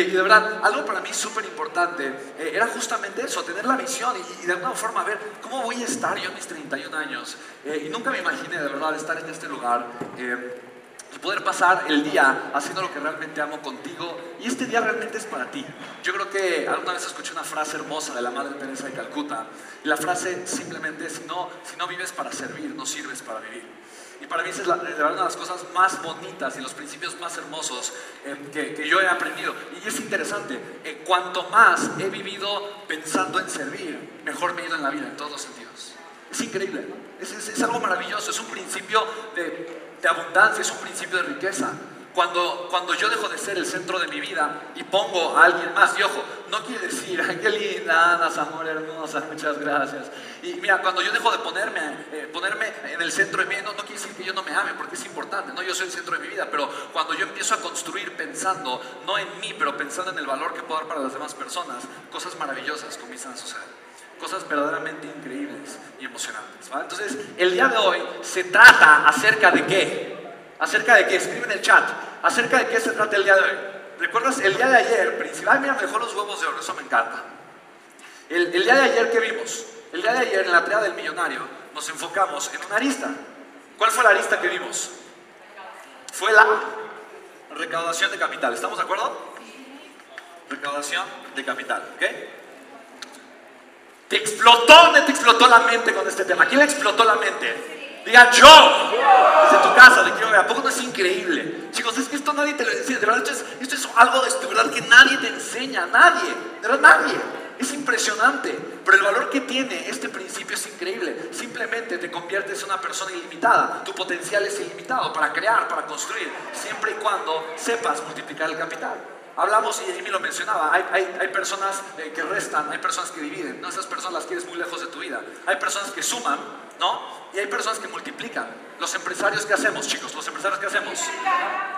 Y de verdad, algo para mí súper importante eh, era justamente eso, tener la visión y, de alguna forma ver cómo voy a estar yo en mis 31 años. Eh, y nunca me imaginé de verdad estar en este lugar eh, y poder pasar el día haciendo lo que realmente amo contigo. Y este día realmente es para ti. Yo creo que alguna vez escuché una frase hermosa de la Madre Teresa de Calcuta. Y la frase simplemente es, si no, si no vives para servir, no sirves para vivir. Y para mí esa es una de las cosas más bonitas y los principios más hermosos eh, que, que, yo he aprendido. Y es interesante, eh, cuanto más he vivido pensando en servir, mejor me he ido en la vida, en todos los sentidos. Es increíble, es, es, algo maravilloso, es un principio de abundancia, es un principio de riqueza. Cuando, cuando yo dejo de ser el centro de mi vida y pongo a alguien más, y ojo, no quiere decir, ay, qué linda, Ana, amor hermosa, muchas gracias. Y mira, cuando yo dejo de ponerme, eh, ponerme en el centro de mi vida, no, no, quiere decir que yo no me ame, porque es importante, no yo soy el centro de mi vida, pero cuando yo empiezo a construir pensando, no en mí, pero pensando en el valor que puedo dar para las demás personas, cosas maravillosas comienzan a suceder cosas verdaderamente increíbles y emocionantes. Entonces, el día de hoy se trata acerca de qué? ¿Acerca de qué? Escribe en el chat. ¿Acerca de qué se trata el día de hoy? ¿Recuerdas el día de ayer? Principal, mira, me dejó los huevos de oro, eso me encanta. El, el día de ayer, ¿qué vimos? El día de ayer, en la tarea del millonario, nos enfocamos en una arista. ¿Cuál fue la arista que vimos? Fue la recaudación de capital. ¿Estamos de acuerdo? Recaudación de capital, ¿ok? Te explotó, te explotó la mente con este tema. ¿Quién le explotó la mente? Diga yo. Desde tu casa, de quiero ver. ¿A poco no es increíble? Chicos, es que esto nadie te lo enseña. De verdad, esto es, algo de, verdad que nadie te enseña. Nadie. De verdad, nadie. Es impresionante. Pero el valor que tiene este principio es increíble. Simplemente te conviertes en una persona ilimitada. Tu potencial es ilimitado para crear, para construir, siempre y cuando sepas multiplicar el capital. Hablamos, y Amy lo mencionaba, hay, hay, hay personas eh, que restan, hay personas que dividen, ¿no? Esas personas las quieres muy lejos de tu vida. Hay personas que suman, ¿no? Y hay personas que multiplican. Los empresarios, ¿qué hacemos, chicos? Los empresarios, ¿qué hacemos?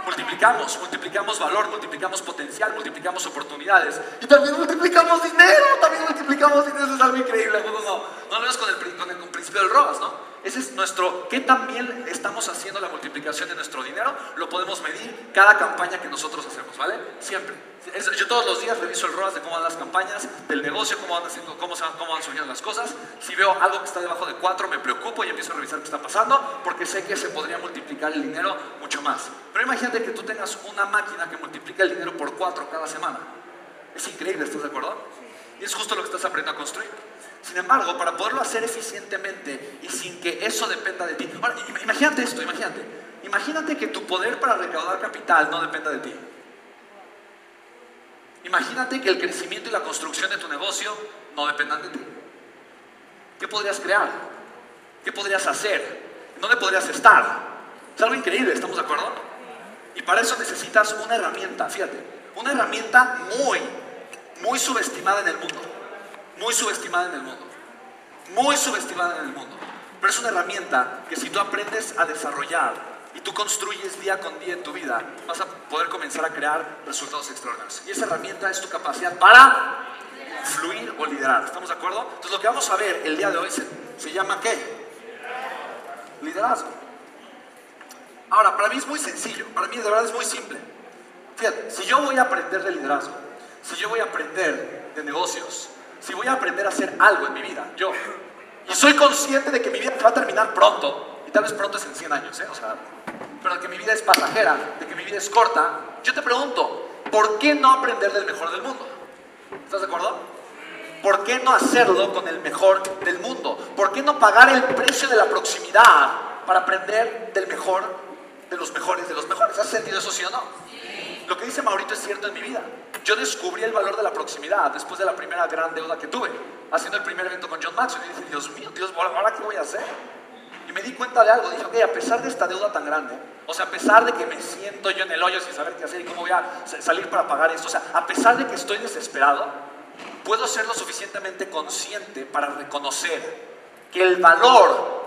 Multiplicamos, multiplicamos valor, multiplicamos potencial, multiplicamos oportunidades. Y también multiplicamos dinero, también multiplicamos dinero, eso es algo increíble. No, no, no, no lo ves con el, con el con principio del ROAS, ¿no? Ese es nuestro, ¿qué también estamos haciendo la multiplicación de nuestro dinero? Lo podemos medir cada campaña que nosotros hacemos, ¿vale? Siempre. Yo todos los días reviso el ROAS de cómo van las campañas, del negocio, cómo van, haciendo, cómo, se van, cómo van surgiendo las cosas. Si veo algo que está debajo de 4, me preocupo y empiezo a revisar qué está pasando, porque sé que se podría multiplicar el dinero mucho más. Pero imagínate que tú tengas una máquina que multiplica el dinero por 4 cada semana. Es increíble, ¿estás de acuerdo? Y es justo lo que estás aprendiendo a construir. Sin embargo, para poderlo hacer eficientemente y sin que eso dependa de ti. Ahora, imagínate esto, imagínate. Imagínate que tu poder para recaudar capital no dependa de ti. Imagínate que el crecimiento y la construcción de tu negocio no dependan de ti. ¿Qué podrías crear? ¿Qué podrías hacer? ¿Dónde podrías estar? Es algo increíble, ¿estamos de acuerdo? Y para eso necesitas una herramienta, fíjate, una herramienta muy, muy subestimada en el mundo muy subestimada en el mundo. Muy subestimada en el mundo. Pero es una herramienta que si tú aprendes a desarrollar y tú construyes día con día en tu vida, vas a poder comenzar a crear resultados extraordinarios. Y esa herramienta es tu capacidad para fluir o liderar. ¿Estamos de acuerdo? Entonces lo que vamos a ver el día de hoy se, llama ¿qué? Liderazgo. Ahora, para mí es muy sencillo, para mí de verdad es muy simple. Fíjate, si yo voy a aprender de liderazgo, si yo voy a aprender de negocios, si voy a aprender a hacer algo en mi vida, yo, y soy consciente de que mi vida va a terminar pronto, y tal vez pronto es en 100 años, ¿eh? O sea, pero de que mi vida es pasajera, de que mi vida es corta, yo te pregunto, ¿por qué no aprender del mejor del mundo? ¿Estás de acuerdo? ¿Por qué no hacerlo con el mejor del mundo? ¿Por qué no pagar el precio de la proximidad para aprender del mejor, de los mejores, de los mejores? ¿Has sentido eso sí o no? Lo que dice Maurito es cierto en mi vida. Yo descubrí el valor de la proximidad después de la primera gran deuda que tuve, haciendo el primer evento con John Maxwell. Y Dios mío, Dios, ¿ahora qué voy a hacer? Y me di cuenta de algo. Dije, ok, a pesar de esta deuda tan grande, o sea, a pesar de que me siento yo en el hoyo sin saber qué hacer y cómo voy a salir para pagar esto, o sea, a pesar de que estoy desesperado, puedo ser lo suficientemente consciente para reconocer que el valor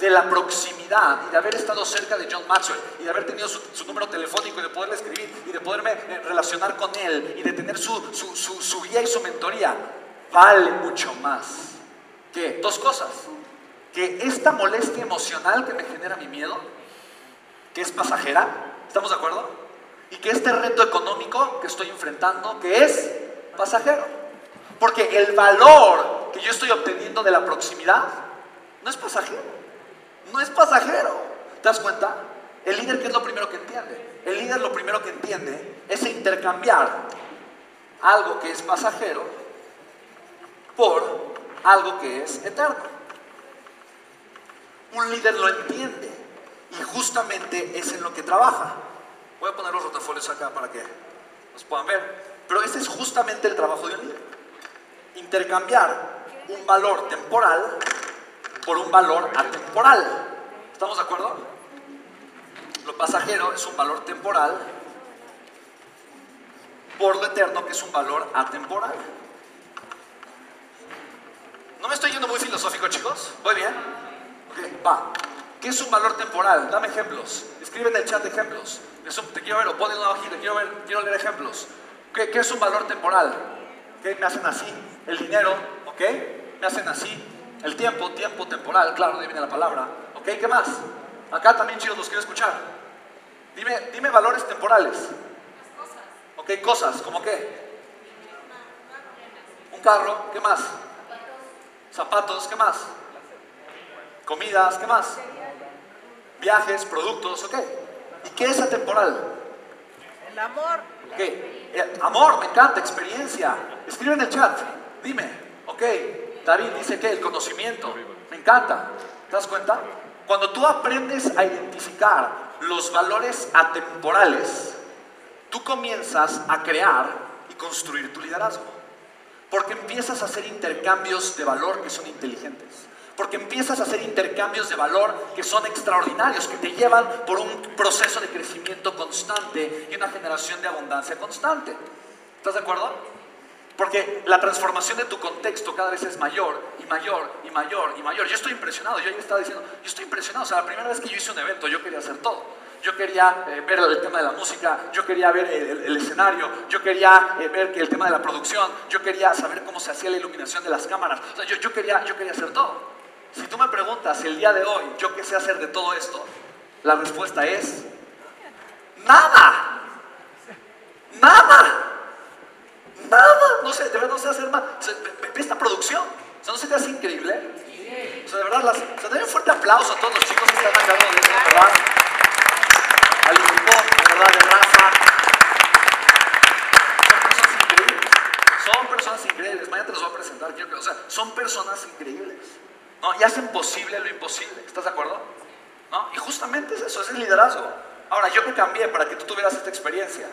de la proximidad y de haber estado cerca de John Maxwell y de haber tenido su, número telefónico y de poderle escribir y de poderme eh, relacionar con él y de tener su, su, su guía y su mentoría, vale mucho más que dos cosas. Que esta molestia emocional que me genera mi miedo, que es pasajera, ¿estamos de acuerdo? Y que este reto económico que estoy enfrentando, que es pasajero. Porque el valor que yo estoy obteniendo de la proximidad no es pasajero. No es pasajero. ¿Te das cuenta? El líder, ¿qué es lo primero que entiende? El líder lo primero que entiende es intercambiar algo que es pasajero por algo que es eterno. Un líder lo entiende y justamente es en lo que trabaja. Voy a poner los rotafolios acá para que los puedan ver. Pero ese es justamente el trabajo de un líder intercambiar un valor temporal por un valor atemporal. ¿Estamos de acuerdo? Lo pasajero es un valor temporal por lo eterno que es un valor atemporal. ¿No me estoy yendo muy filosófico, chicos? ¿Voy bien? Ok, va. ¿Qué es un valor temporal? Dame ejemplos. Escribe en el chat ejemplos. te quiero ver, o pon en una hojita, quiero, ver, quiero leer ejemplos. ¿Qué, ¿Qué es un valor temporal? ¿Qué me hacen así? el dinero, ¿ok? Me hacen así. El tiempo, tiempo temporal, claro, de viene la palabra. ¿Ok? ¿Qué más? Acá también, chicos, los quiero escuchar. Dime, dime valores temporales. Cosas. Ok, cosas, ¿como qué? Un carro, ¿qué más? Zapatos, ¿qué más? Comidas, ¿qué más? Viajes, productos, ¿ok? ¿Y qué es atemporal? El amor. Ok, amor, me encanta, experiencia. Escribe en el chat. Dime, ok, David dice que el conocimiento, me encanta, ¿te das cuenta? Cuando tú aprendes a identificar los valores atemporales, tú comienzas a crear y construir tu liderazgo. Porque empiezas a hacer intercambios de valor que son inteligentes. Porque empiezas a hacer intercambios de valor que son extraordinarios, que te llevan por un proceso de crecimiento constante y una generación de abundancia constante. ¿Estás de acuerdo? Porque la transformación de tu contexto cada vez es mayor y mayor y mayor y mayor. Yo estoy impresionado, yo ya estaba diciendo, yo estoy impresionado. O sea, la primera vez que yo hice un evento, yo quería hacer todo. Yo quería eh, ver el tema de la música, yo quería ver el, escenario, yo quería eh, ver el tema de la producción, yo quería saber cómo se hacía la iluminación de las cámaras. O sea, yo, yo, quería, yo quería hacer todo. Si tú me preguntas el día de hoy, ¿yo qué sé hacer de todo esto? La respuesta es, nada. Nada. Nada, no sé, de verdad no sé hacer más. ve, esta producción, o sea, ¿no se te hace increíble? O sea, de verdad, las, o sea, un fuerte aplauso a todos los chicos están a de verdad. Al equipo, de verdad, de raza. Son personas increíbles. Son personas increíbles. Mañana te los voy a presentar. Quiero o sea, son personas increíbles. ¿no? Y hacen posible lo imposible. ¿Estás de acuerdo? ¿No? Y justamente es eso, es el liderazgo. Ahora, yo que cambié para que tú tuvieras esta experiencia.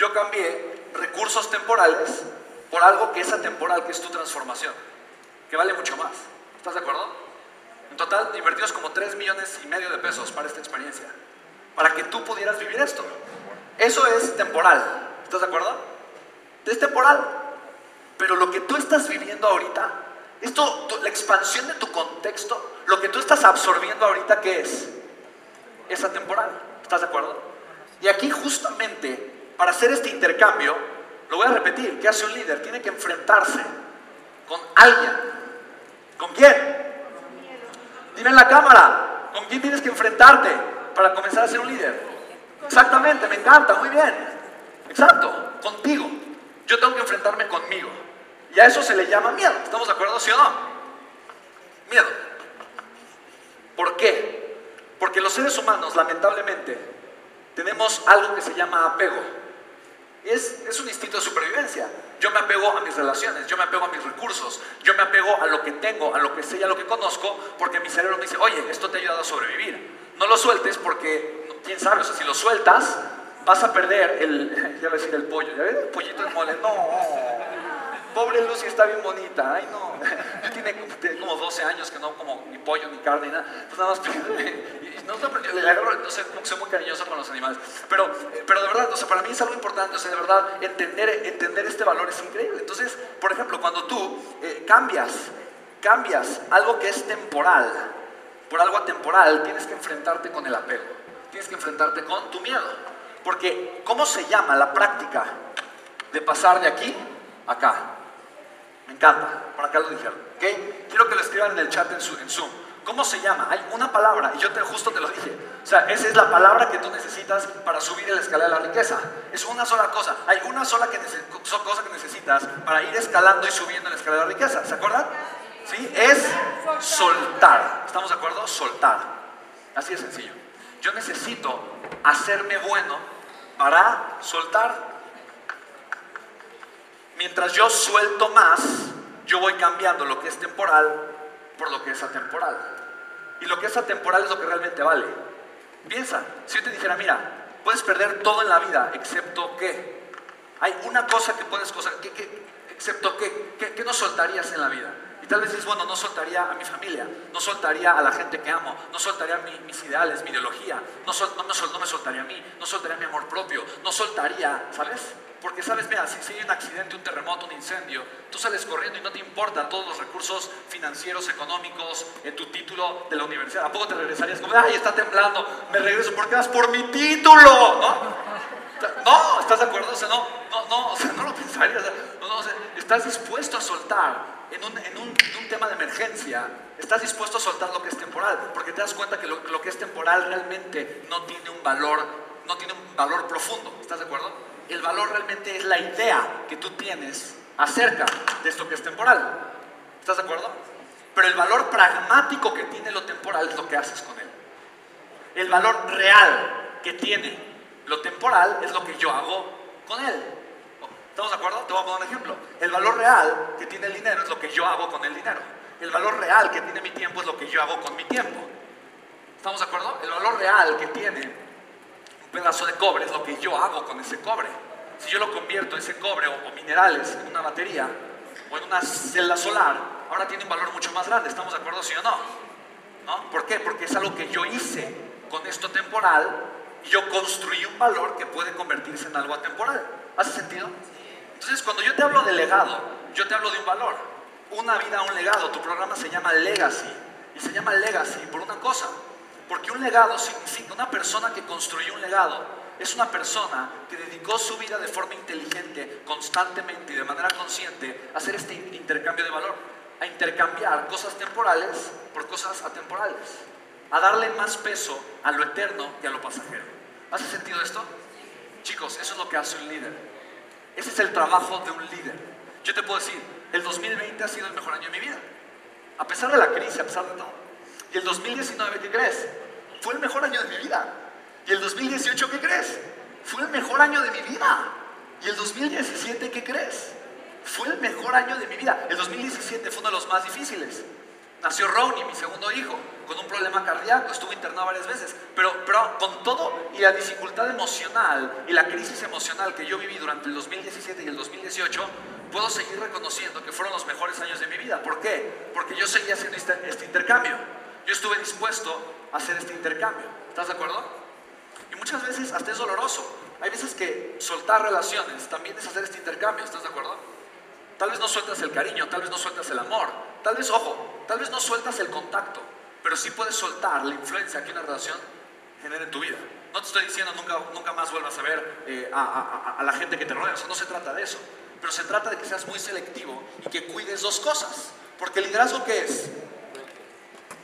Yo cambié recursos temporales por algo que es atemporal, que es tu transformación, que vale mucho más. ¿Estás de acuerdo? En total, invertimos como 3 millones y medio de pesos para esta experiencia, para que tú pudieras vivir esto. Eso es temporal. ¿Estás de acuerdo? Es temporal. Pero lo que tú estás viviendo ahorita, esto, la expansión de tu contexto, lo que tú estás absorbiendo ahorita, ¿qué es? Es atemporal. ¿Estás de acuerdo? Y aquí justamente para hacer este intercambio, lo voy a repetir, ¿qué hace un líder? Tiene que enfrentarse con alguien. ¿Con quién? Dime en la cámara, ¿con quién tienes que enfrentarte para comenzar a ser un líder? Exactamente, me encanta, muy bien. Exacto, contigo. Yo tengo que enfrentarme conmigo. Y a eso se le llama miedo. ¿Estamos de acuerdo, sí o no? Miedo. ¿Por qué? Porque los seres humanos, lamentablemente, tenemos algo que se llama apego. Es, es un instinto de supervivencia. Yo me apego a mis relaciones, yo me apego a mis recursos, yo me apego a lo que tengo, a lo que sé y a lo que conozco, porque mi cerebro me dice, oye, esto te ha ayudado a sobrevivir. No lo sueltes porque, quién sabe, o sea, si lo sueltas, vas a perder el, ya decir el pollo, ¿ya ves? El pollito es mole, no. Pobre Lucy está bien bonita, ay no. Tiene como 12 años que no como ni pollo ni carne ni nada. Pues nada más, no, le agarro, no sé, soy muy cariñoso con los animales. Pero, pero de verdad, o sea, para mí es algo importante, o sea, de verdad, entender, entender este valor es increíble. Entonces, por ejemplo, cuando tú eh, cambias, cambias algo que es temporal por algo atemporal, tienes que enfrentarte con el apego. Tienes que enfrentarte con tu miedo. Porque, ¿cómo se llama la práctica de pasar de aquí a acá? Me encanta, por acá lo dijeron. ¿okay? Quiero que lo escriban en el chat en, Zoom. ¿Cómo se llama? Hay una palabra, y yo te, justo te lo dije. O sea, esa es la palabra que tú necesitas para subir en la escalera de la riqueza. Es una sola cosa. Hay una sola que cosa que necesitas para ir escalando y subiendo en la escalera de la riqueza. ¿Se acuerdan? ¿Sí? Es soltar. ¿Estamos de acuerdo? Soltar. Así de sencillo. Yo necesito hacerme bueno para soltar. Mientras yo suelto más, yo voy cambiando lo que es temporal por lo que es atemporal. Y lo que es atemporal es lo que realmente vale. Piensa, si yo te dijera, mira, puedes perder todo en la vida, excepto que hay una cosa que puedes, cosa, que, excepto que, que no soltarías en la vida. Tal vez dices, bueno, no soltaría a mi familia, no soltaría a la gente que amo, no soltaría mis ideales, mi ideología, no, no, no, me soltaría a mí, no soltaría mi amor propio, no soltaría, ¿sabes? Porque sabes, mira, si, hay un accidente, un terremoto, un incendio, tú sales corriendo y no te importan todos los recursos financieros, económicos, en tu título de la universidad. ¿A poco te regresarías como, ay, está temblando, me regreso, ¿por qué vas por mi título? ¿No? No, ¿estás de acuerdo? O sea, no, no, no, o sea, no lo pensarías. Estás dispuesto a soltar en un, en, un, tema de emergencia, estás dispuesto a soltar lo que es temporal, porque te das cuenta que lo, lo, que es temporal realmente no tiene un valor, no tiene un valor profundo. ¿Estás de acuerdo? El valor realmente es la idea que tú tienes acerca de esto que es temporal. ¿Estás de acuerdo? Pero el valor pragmático que tiene lo temporal es lo que haces con él. El valor real que tiene lo temporal es lo que yo hago con él. ¿Estamos de acuerdo? Te voy a poner un ejemplo. El valor real que tiene el dinero es lo que yo hago con el dinero. El valor real que tiene mi tiempo es lo que yo hago con mi tiempo. ¿Estamos de acuerdo? El valor real que tiene un pedazo de cobre es lo que yo hago con ese cobre. Si yo lo convierto ese cobre o, minerales en una batería o en una celda solar, ahora tiene un valor mucho más grande. ¿Estamos de acuerdo, sí o no? ¿No? ¿Por qué? Porque es algo que yo hice con esto temporal y yo construí un valor que puede convertirse en algo atemporal. ¿Hace sentido? Entonces, cuando yo te hablo de legado, yo te hablo de un valor. Una vida, un legado. Tu programa se llama Legacy. Y se llama Legacy por una cosa. Porque un legado significa una persona que construyó un legado. Es una persona que dedicó su vida de forma inteligente, constantemente y de manera consciente a hacer este intercambio de valor. A intercambiar cosas temporales por cosas atemporales. A darle más peso a lo eterno y a lo pasajero. ¿Hace sentido esto? Chicos, eso es lo que hace un líder. Ese es el trabajo de un líder. Yo te puedo decir, el 2020 ha sido el mejor año de mi vida. A pesar de la crisis, a pesar de todo. Y el 2019, ¿qué crees? Fue el mejor año de mi vida. Y el 2018, ¿qué crees? Fue el mejor año de mi vida. Y el 2017, ¿qué crees? Fue el mejor año de mi vida. El 2017 fue uno de los más difíciles. Nació Ronnie, mi segundo hijo, con un problema cardíaco, estuvo internado varias veces, pero, pero con todo y la dificultad emocional y la crisis emocional que yo viví durante el 2017 y el 2018, puedo seguir reconociendo que fueron los mejores años de mi vida. ¿Por qué? Porque yo seguía haciendo este, este intercambio. Yo estuve dispuesto a hacer este intercambio. ¿Estás de acuerdo? Y muchas veces hasta es doloroso. Hay veces que soltar relaciones también es hacer este intercambio. ¿Estás de acuerdo? Tal vez no sueltas el cariño, tal vez no sueltas el amor, tal vez, ojo, tal vez no sueltas el contacto, pero sí puedes soltar la influencia que una relación genera en tu vida. No te estoy diciendo nunca, nunca más vuelvas a ver eh, a, la gente que te rodea, no se trata de eso, pero se trata de que seas muy selectivo y que cuides dos cosas, porque el liderazgo ¿qué es?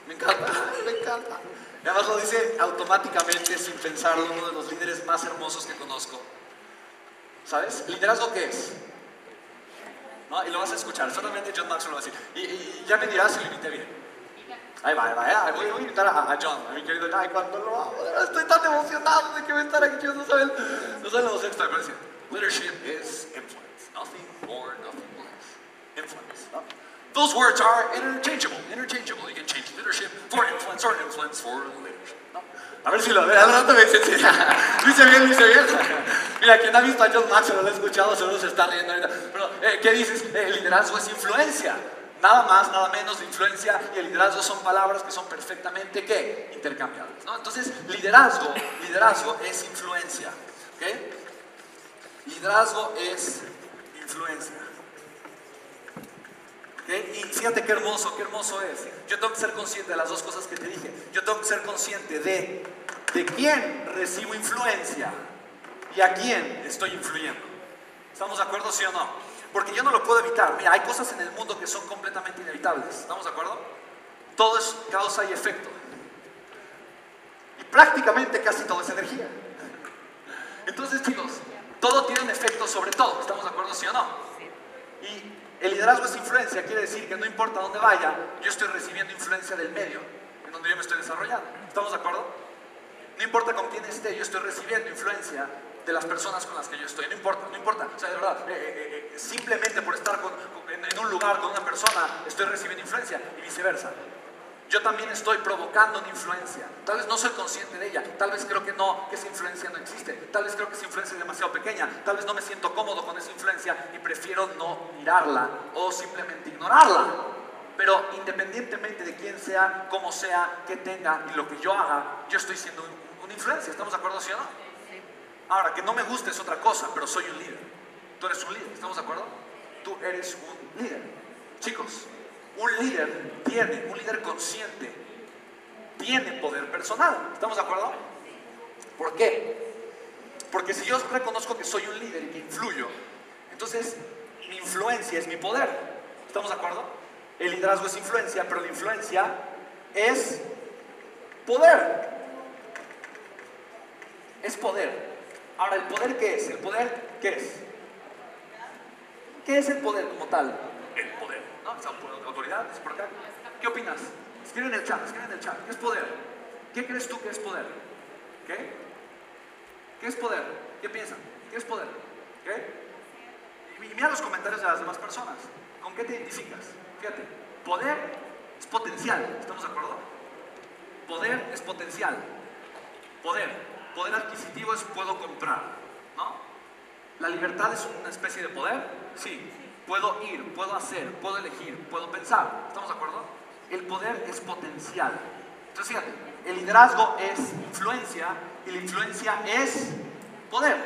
Me encanta, me encanta. Y además lo dice automáticamente, sin pensarlo, uno de los líderes más hermosos que conozco. ¿Sabes? ¿Liderazgo qué es? ¿No? Y lo vas a escuchar, solamente John Maxwell lo va a decir. Y, y- ya me dirás si lo imité bien. Ahí va, ahí va, va. Voy, voy a invitar a, a John, a mi querido Ay, cuando lo hago, estoy tan emocionado de que voy a estar aquí, no saben, no saben la emoción que estoy, pero sí. Leadership is influence, nothing more, nothing less. Influence, ¿no? Those words are interchangeable, interchangeable. You can change leadership for influence or influence for leadership. A ver si lo ve, al rato me dice, sí, lo hice bien, lo hice bien. Mira, quien ha visto a John Maxwell, lo ha escuchado, seguro se está riendo ahorita. Pero, eh, ¿qué dices? El liderazgo es influencia. Nada más, nada menos, influencia y el liderazgo son palabras que son perfectamente, ¿qué? Intercambiables, ¿no? Entonces, liderazgo, liderazgo es influencia, ¿ok? Liderazgo es influencia. Y fíjate qué hermoso, qué hermoso es. Yo tengo que ser consciente de las dos cosas que te dije. Yo tengo que ser consciente de, de quién recibo influencia y a quién estoy influyendo. ¿Estamos de acuerdo, sí o no? Porque yo no lo puedo evitar. Mira, hay cosas en el mundo que son completamente inevitables. ¿Estamos de acuerdo? Todo es causa y efecto. Y prácticamente casi todo es energía. Entonces, chicos, todo tiene un efecto sobre todo. ¿Estamos de acuerdo, sí o no? Y el liderazgo es influencia, quiere decir que no importa dónde vaya, yo estoy recibiendo influencia del medio en donde yo me estoy desarrollando. ¿Estamos de acuerdo? No importa con quién esté, yo estoy recibiendo influencia de las personas con las que yo estoy. No importa, no importa. O sea, de verdad, eh, eh, eh, simplemente por estar con- en, en un lugar con una persona, estoy recibiendo influencia y viceversa. Yo también estoy provocando una influencia. Tal vez no soy consciente de ella. Tal vez creo que no, que esa influencia no existe. Tal vez creo que esa influencia es demasiado pequeña. Tal vez no me siento cómodo con esa influencia y prefiero no mirarla o simplemente ignorarla. Pero independientemente de quién sea, cómo sea, qué tenga y lo que yo haga, yo estoy siendo un- una influencia. ¿Estamos de acuerdo, sí o no? Ahora, que no me guste es otra cosa, pero soy un líder. Tú eres un líder, ¿estamos de acuerdo? Tú eres un líder. Chicos, un líder tiene, un líder consciente, tiene poder personal. ¿Estamos de acuerdo? ¿Por qué? Porque si yo reconozco que soy un líder y que influyo, entonces mi influencia es mi poder. ¿Estamos de acuerdo? El liderazgo es influencia, pero la influencia es poder. Es poder. Ahora, ¿el poder qué es? ¿El poder qué es? ¿Qué es el poder como tal? Acá. ¿Qué opinas? Escribe en el chat, escribe en el chat. ¿Qué es poder? ¿Qué crees tú que es poder? ¿Qué? ¿Qué es poder? ¿Qué piensan? ¿Qué es poder? ¿Qué? Y mira los comentarios de las demás personas. ¿Con qué te identificas? Fíjate, poder es potencial, ¿estamos de acuerdo? Poder es potencial. Poder. Poder adquisitivo es puedo comprar, ¿no? ¿La libertad es una especie de poder? Sí. Puedo ir, puedo hacer, puedo elegir, puedo pensar. ¿Estamos de acuerdo? El poder es potencial. Entonces, fíjate, el liderazgo es influencia y la influencia es poder.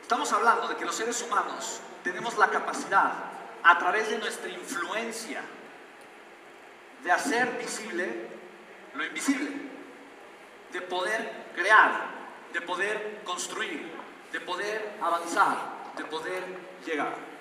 Estamos hablando de que los seres humanos tenemos la capacidad, a través de nuestra influencia, de hacer visible lo invisible, de poder crear, de poder construir, de poder avanzar, de poder llegar.